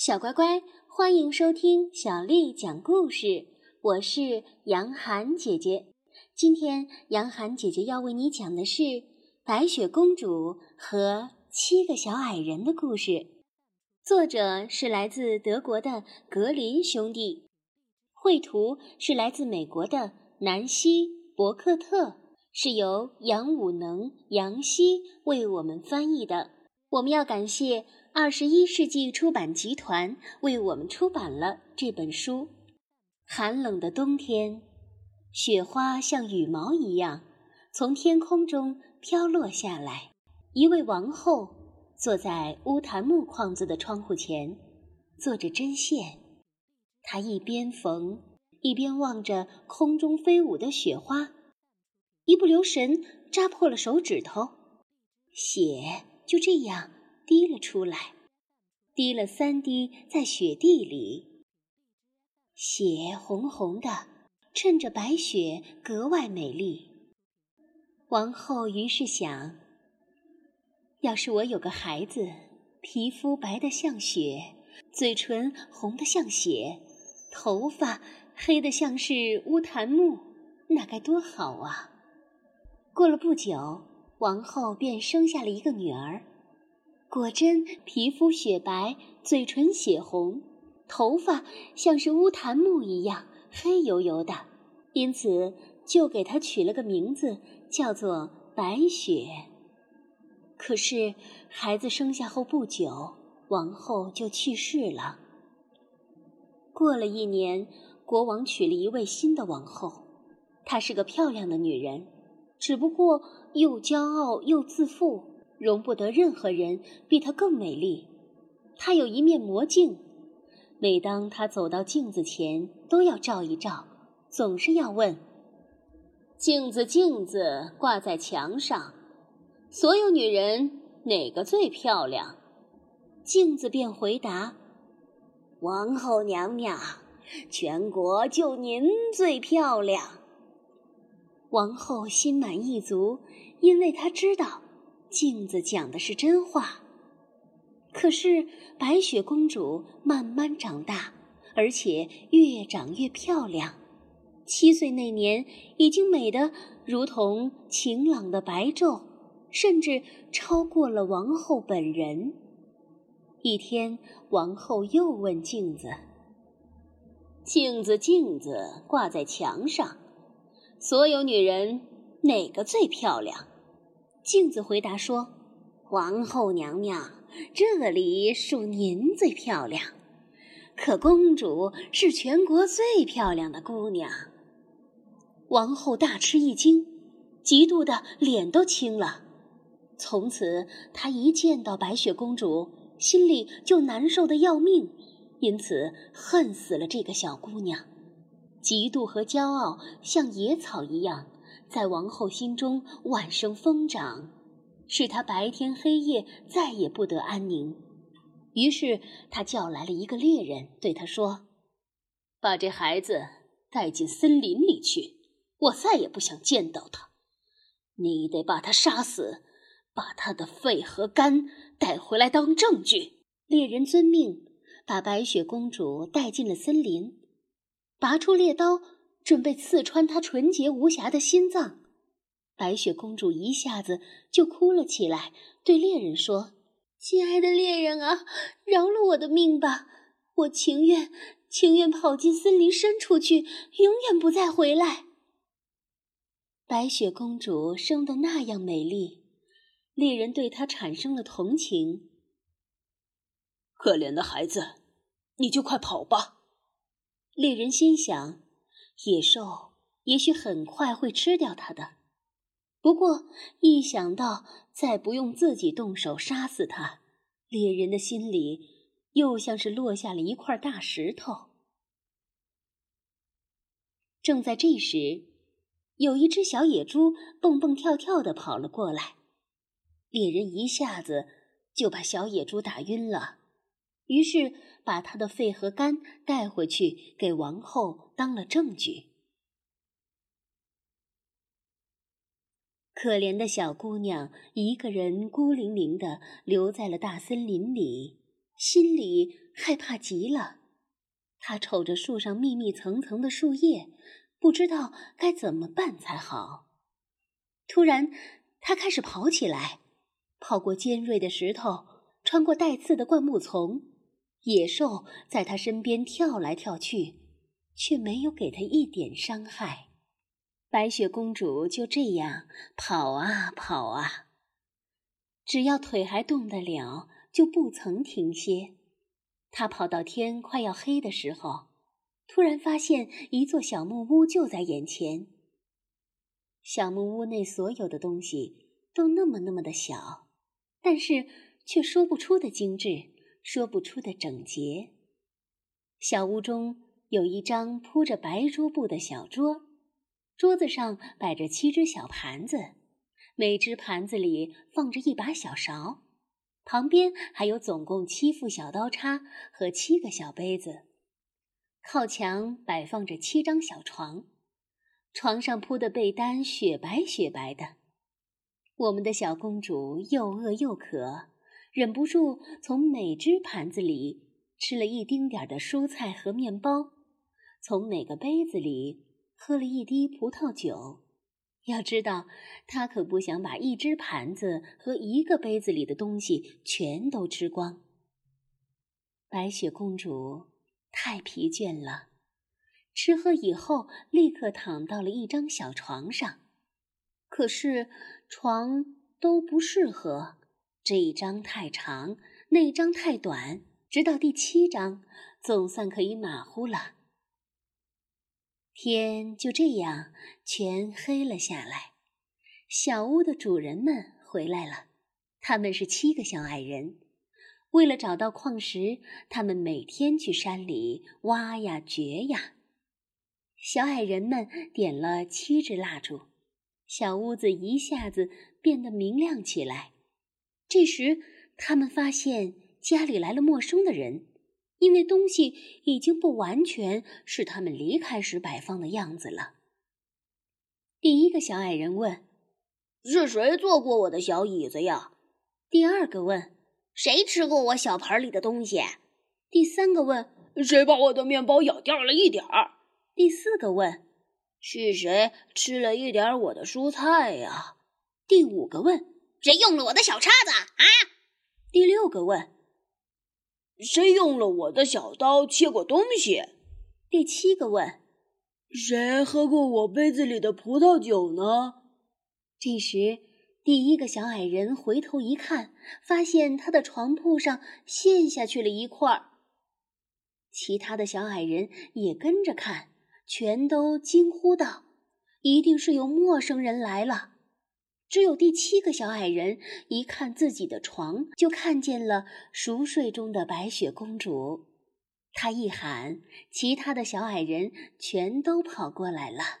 小乖乖，欢迎收听小丽讲故事。我是杨涵姐姐。今天杨涵姐姐要为你讲的是《白雪公主和七个小矮人》的故事。作者是来自德国的格林兄弟，绘图是来自美国的南希·伯克特，是由杨武能、杨希为我们翻译的。我们要感谢。二十一世纪出版集团为我们出版了这本书。寒冷的冬天，雪花像羽毛一样从天空中飘落下来。一位王后坐在乌檀木框子的窗户前，做着针线。她一边缝，一边望着空中飞舞的雪花，一不留神扎破了手指头，血就这样。滴了出来，滴了三滴在雪地里。血红红的，衬着白雪格外美丽。王后于是想：要是我有个孩子，皮肤白得像雪，嘴唇红得像血，头发黑得像是乌檀木，那该多好啊！过了不久，王后便生下了一个女儿。果真，皮肤雪白，嘴唇血红，头发像是乌檀木一样黑油油的，因此就给她取了个名字，叫做白雪。可是，孩子生下后不久，王后就去世了。过了一年，国王娶了一位新的王后，她是个漂亮的女人，只不过又骄傲又自负。容不得任何人比她更美丽。她有一面魔镜，每当她走到镜子前，都要照一照，总是要问：“镜子，镜子，挂在墙上，所有女人哪个最漂亮？”镜子便回答：“王后娘娘，全国就您最漂亮。”王后心满意足，因为她知道。镜子讲的是真话，可是白雪公主慢慢长大，而且越长越漂亮。七岁那年，已经美得如同晴朗的白昼，甚至超过了王后本人。一天，王后又问镜子：“镜子，镜子，挂在墙上，所有女人哪个最漂亮？”镜子回答说：“皇后娘娘，这里属您最漂亮，可公主是全国最漂亮的姑娘。”王后大吃一惊，嫉妒的脸都青了。从此，她一见到白雪公主，心里就难受的要命，因此恨死了这个小姑娘。嫉妒和骄傲像野草一样。在王后心中万生疯长，使她白天黑夜再也不得安宁。于是她叫来了一个猎人，对他说：“把这孩子带进森林里去，我再也不想见到他。你得把他杀死，把他的肺和肝带回来当证据。”猎人遵命，把白雪公主带进了森林，拔出猎刀。准备刺穿她纯洁无瑕的心脏，白雪公主一下子就哭了起来，对猎人说：“亲爱的猎人啊，饶了我的命吧！我情愿情愿跑进森林深处去，永远不再回来。”白雪公主生得那样美丽，猎人对她产生了同情。可怜的孩子，你就快跑吧！猎人心想。野兽也许很快会吃掉它的，不过一想到再不用自己动手杀死它，猎人的心里又像是落下了一块大石头。正在这时，有一只小野猪蹦蹦跳跳的跑了过来，猎人一下子就把小野猪打晕了，于是把他的肺和肝带回去给王后。当了证据。可怜的小姑娘一个人孤零零的留在了大森林里，心里害怕极了。他瞅着树上密密层层的树叶，不知道该怎么办才好。突然，他开始跑起来，跑过尖锐的石头，穿过带刺的灌木丛。野兽在他身边跳来跳去，却没有给他一点伤害。白雪公主就这样跑啊跑啊，只要腿还动得了，就不曾停歇。她跑到天快要黑的时候，突然发现一座小木屋就在眼前。小木屋内所有的东西都那么那么的小，但是却说不出的精致。说不出的整洁。小屋中有一张铺着白桌布的小桌，桌子上摆着七只小盘子，每只盘子里放着一把小勺，旁边还有总共七副小刀叉和七个小杯子。靠墙摆放着七张小床，床上铺的被单雪白雪白的。我们的小公主又饿又渴。忍不住从每只盘子里吃了一丁点儿的蔬菜和面包，从每个杯子里喝了一滴葡萄酒。要知道，他可不想把一只盘子和一个杯子里的东西全都吃光。白雪公主太疲倦了，吃喝以后立刻躺到了一张小床上，可是床都不适合。这一张太长，那一张太短，直到第七章，总算可以马虎了。天就这样全黑了下来。小屋的主人们回来了，他们是七个小矮人。为了找到矿石，他们每天去山里挖呀掘呀。小矮人们点了七支蜡烛，小屋子一下子变得明亮起来。这时，他们发现家里来了陌生的人，因为东西已经不完全是他们离开时摆放的样子了。第一个小矮人问：“是谁坐过我的小椅子呀？”第二个问：“谁吃过我小盆里的东西？”第三个问：“谁把我的面包咬掉了一点儿？”第四个问：“是谁吃了一点我的蔬菜呀？”第五个问。谁用了我的小叉子啊？第六个问：“谁用了我的小刀切过东西？”第七个问：“谁喝过我杯子里的葡萄酒呢？”这时，第一个小矮人回头一看，发现他的床铺上陷下去了一块儿。其他的小矮人也跟着看，全都惊呼道：“一定是有陌生人来了。”只有第七个小矮人一看自己的床，就看见了熟睡中的白雪公主。他一喊，其他的小矮人全都跑过来了。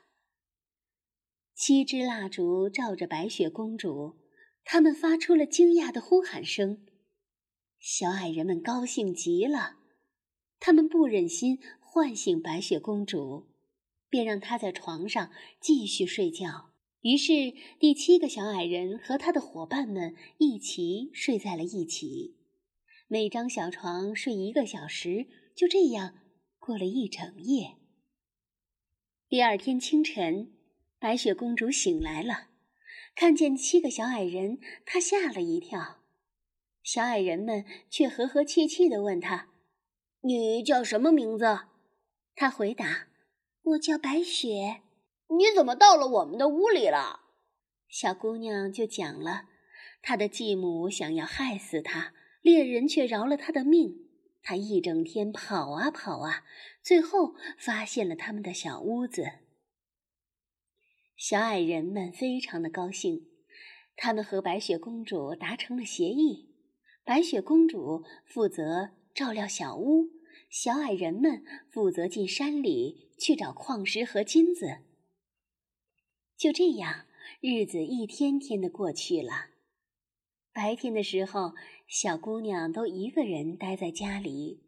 七支蜡烛照着白雪公主，他们发出了惊讶的呼喊声。小矮人们高兴极了，他们不忍心唤醒白雪公主，便让她在床上继续睡觉。于是，第七个小矮人和他的伙伴们一起睡在了一起，每张小床睡一个小时，就这样过了一整夜。第二天清晨，白雪公主醒来了，看见七个小矮人，她吓了一跳。小矮人们却和和气气地问她：“你叫什么名字？”她回答：“我叫白雪。”你怎么到了我们的屋里了？小姑娘就讲了，她的继母想要害死她，猎人却饶了她的命。她一整天跑啊跑啊，最后发现了他们的小屋子。小矮人们非常的高兴，他们和白雪公主达成了协议：白雪公主负责照料小屋，小矮人们负责进山里去找矿石和金子。就这样，日子一天天的过去了。白天的时候，小姑娘都一个人待在家里。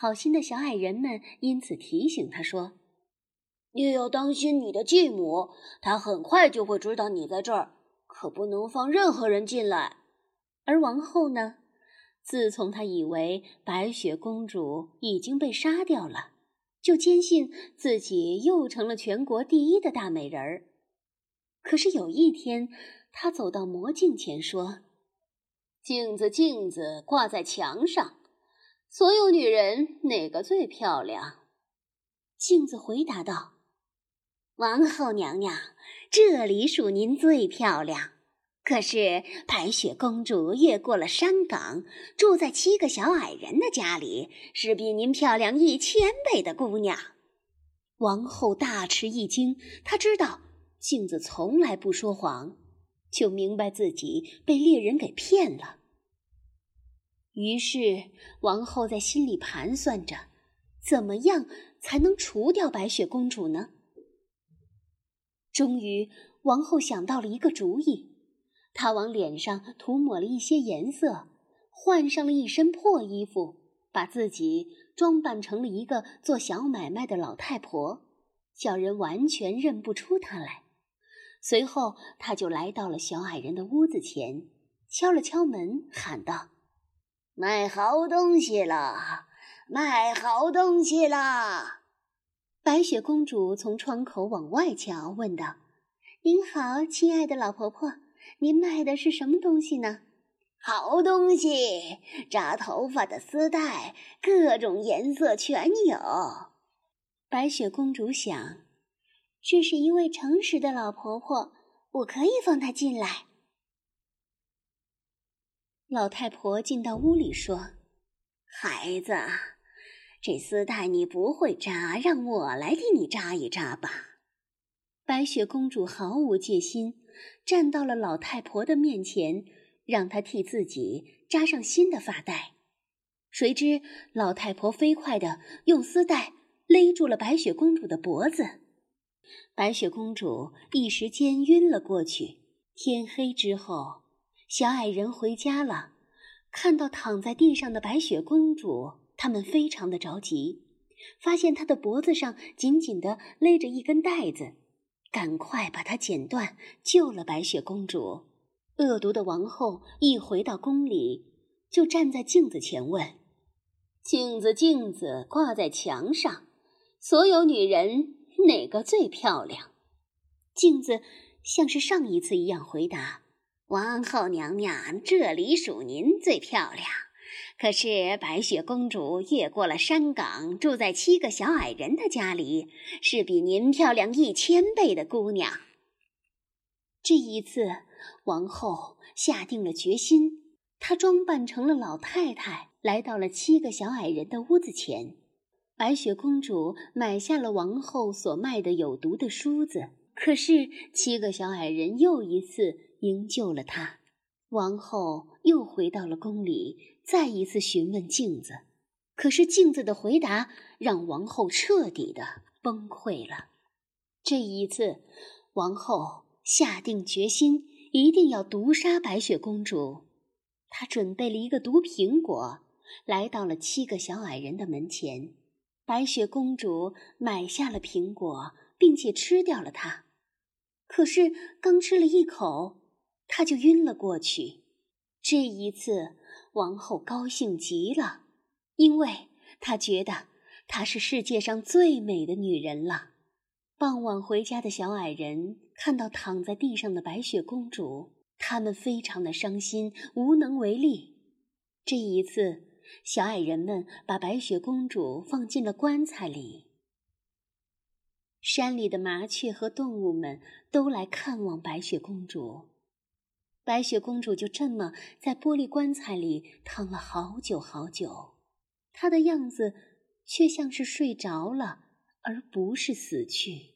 好心的小矮人们因此提醒她说：“你要当心你的继母，她很快就会知道你在这儿，可不能放任何人进来。”而王后呢，自从她以为白雪公主已经被杀掉了，就坚信自己又成了全国第一的大美人儿。可是有一天，他走到魔镜前说：“镜子，镜子，挂在墙上，所有女人哪个最漂亮？”镜子回答道：“王后娘娘，这里属您最漂亮。”可是白雪公主越过了山岗，住在七个小矮人的家里，是比您漂亮一千倍的姑娘。王后大吃一惊，她知道镜子从来不说谎，就明白自己被猎人给骗了。于是王后在心里盘算着，怎么样才能除掉白雪公主呢？终于，王后想到了一个主意。她往脸上涂抹了一些颜色，换上了一身破衣服，把自己装扮成了一个做小买卖的老太婆，叫人完全认不出她来。随后，他就来到了小矮人的屋子前，敲了敲门，喊道：“卖好东西了，卖好东西了！”白雪公主从窗口往外瞧，问道：“您好，亲爱的老婆婆。”您卖的是什么东西呢？好东西，扎头发的丝带，各种颜色全有。白雪公主想，这是一位诚实的老婆婆，我可以放她进来。老太婆进到屋里说：“孩子，这丝带你不会扎，让我来替你扎一扎吧。”白雪公主毫无戒心。站到了老太婆的面前，让她替自己扎上新的发带。谁知老太婆飞快地用丝带勒住了白雪公主的脖子，白雪公主一时间晕了过去。天黑之后，小矮人回家了，看到躺在地上的白雪公主，他们非常的着急，发现她的脖子上紧紧的勒着一根带子。赶快把它剪断，救了白雪公主。恶毒的王后一回到宫里，就站在镜子前问：“镜子，镜子，挂在墙上，所有女人哪个最漂亮？”镜子像是上一次一样回答：“王后娘娘，这里属您最漂亮。”可是白雪公主越过了山岗，住在七个小矮人的家里，是比您漂亮一千倍的姑娘。这一次，王后下定了决心，她装扮成了老太太，来到了七个小矮人的屋子前。白雪公主买下了王后所卖的有毒的梳子，可是七个小矮人又一次营救了她。王后又回到了宫里。再一次询问镜子，可是镜子的回答让王后彻底的崩溃了。这一次，王后下定决心，一定要毒杀白雪公主。她准备了一个毒苹果，来到了七个小矮人的门前。白雪公主买下了苹果，并且吃掉了它。可是刚吃了一口，她就晕了过去。这一次。王后高兴极了，因为她觉得她是世界上最美的女人了。傍晚回家的小矮人看到躺在地上的白雪公主，他们非常的伤心，无能为力。这一次，小矮人们把白雪公主放进了棺材里。山里的麻雀和动物们都来看望白雪公主。白雪公主就这么在玻璃棺材里躺了好久好久，她的样子却像是睡着了，而不是死去。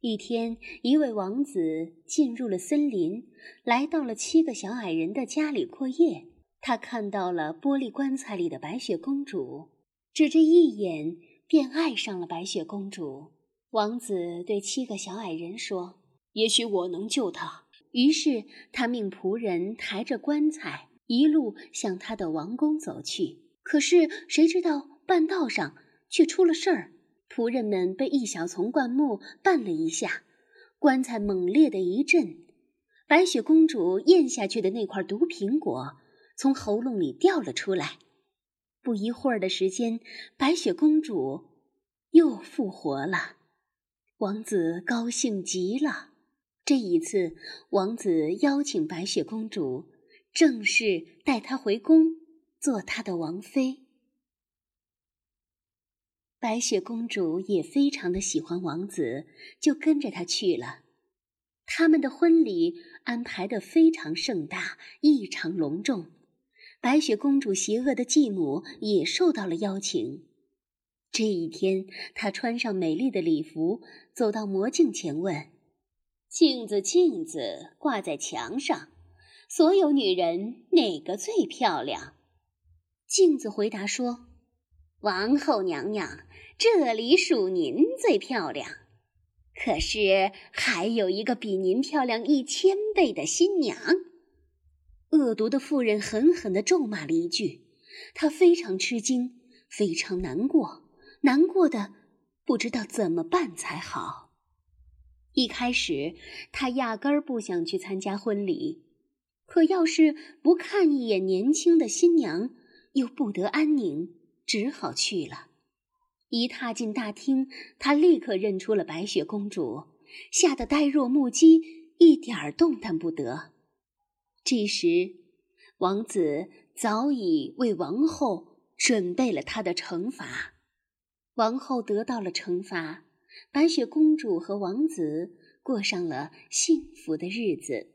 一天，一位王子进入了森林，来到了七个小矮人的家里过夜。他看到了玻璃棺材里的白雪公主，只这一眼便爱上了白雪公主。王子对七个小矮人说：“也许我能救她。”于是他命仆人抬着棺材，一路向他的王宫走去。可是谁知道半道上却出了事儿，仆人们被一小丛灌木绊了一下，棺材猛烈的一震，白雪公主咽下去的那块毒苹果，从喉咙里掉了出来。不一会儿的时间，白雪公主又复活了。王子高兴极了。这一次，王子邀请白雪公主正式带她回宫，做他的王妃。白雪公主也非常的喜欢王子，就跟着他去了。他们的婚礼安排的非常盛大，异常隆重。白雪公主邪恶的继母也受到了邀请。这一天，她穿上美丽的礼服，走到魔镜前问：“镜子，镜子，挂在墙上，所有女人哪个最漂亮？”镜子回答说：“王后娘娘。”这里属您最漂亮，可是还有一个比您漂亮一千倍的新娘。恶毒的妇人狠狠地咒骂了一句，她非常吃惊，非常难过，难过的不知道怎么办才好。一开始，她压根儿不想去参加婚礼，可要是不看一眼年轻的新娘，又不得安宁，只好去了。一踏进大厅，他立刻认出了白雪公主，吓得呆若木鸡，一点儿动弹不得。这时，王子早已为王后准备了他的惩罚。王后得到了惩罚，白雪公主和王子过上了幸福的日子。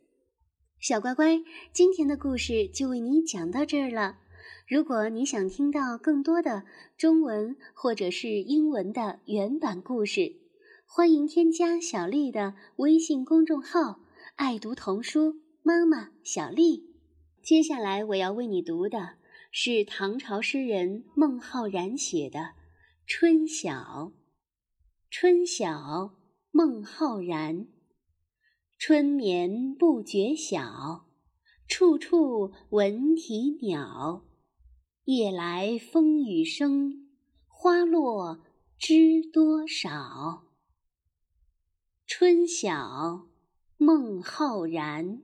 小乖乖，今天的故事就为你讲到这儿了。如果你想听到更多的中文或者是英文的原版故事，欢迎添加小丽的微信公众号“爱读童书妈妈小丽”。接下来我要为你读的是唐朝诗人孟浩然写的《春晓》。春晓，孟浩然。春眠不觉晓，处处闻啼鸟。夜来风雨声，花落知多少。春晓，孟浩然。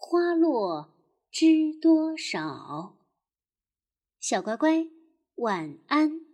花落知多少。小乖乖，晚安。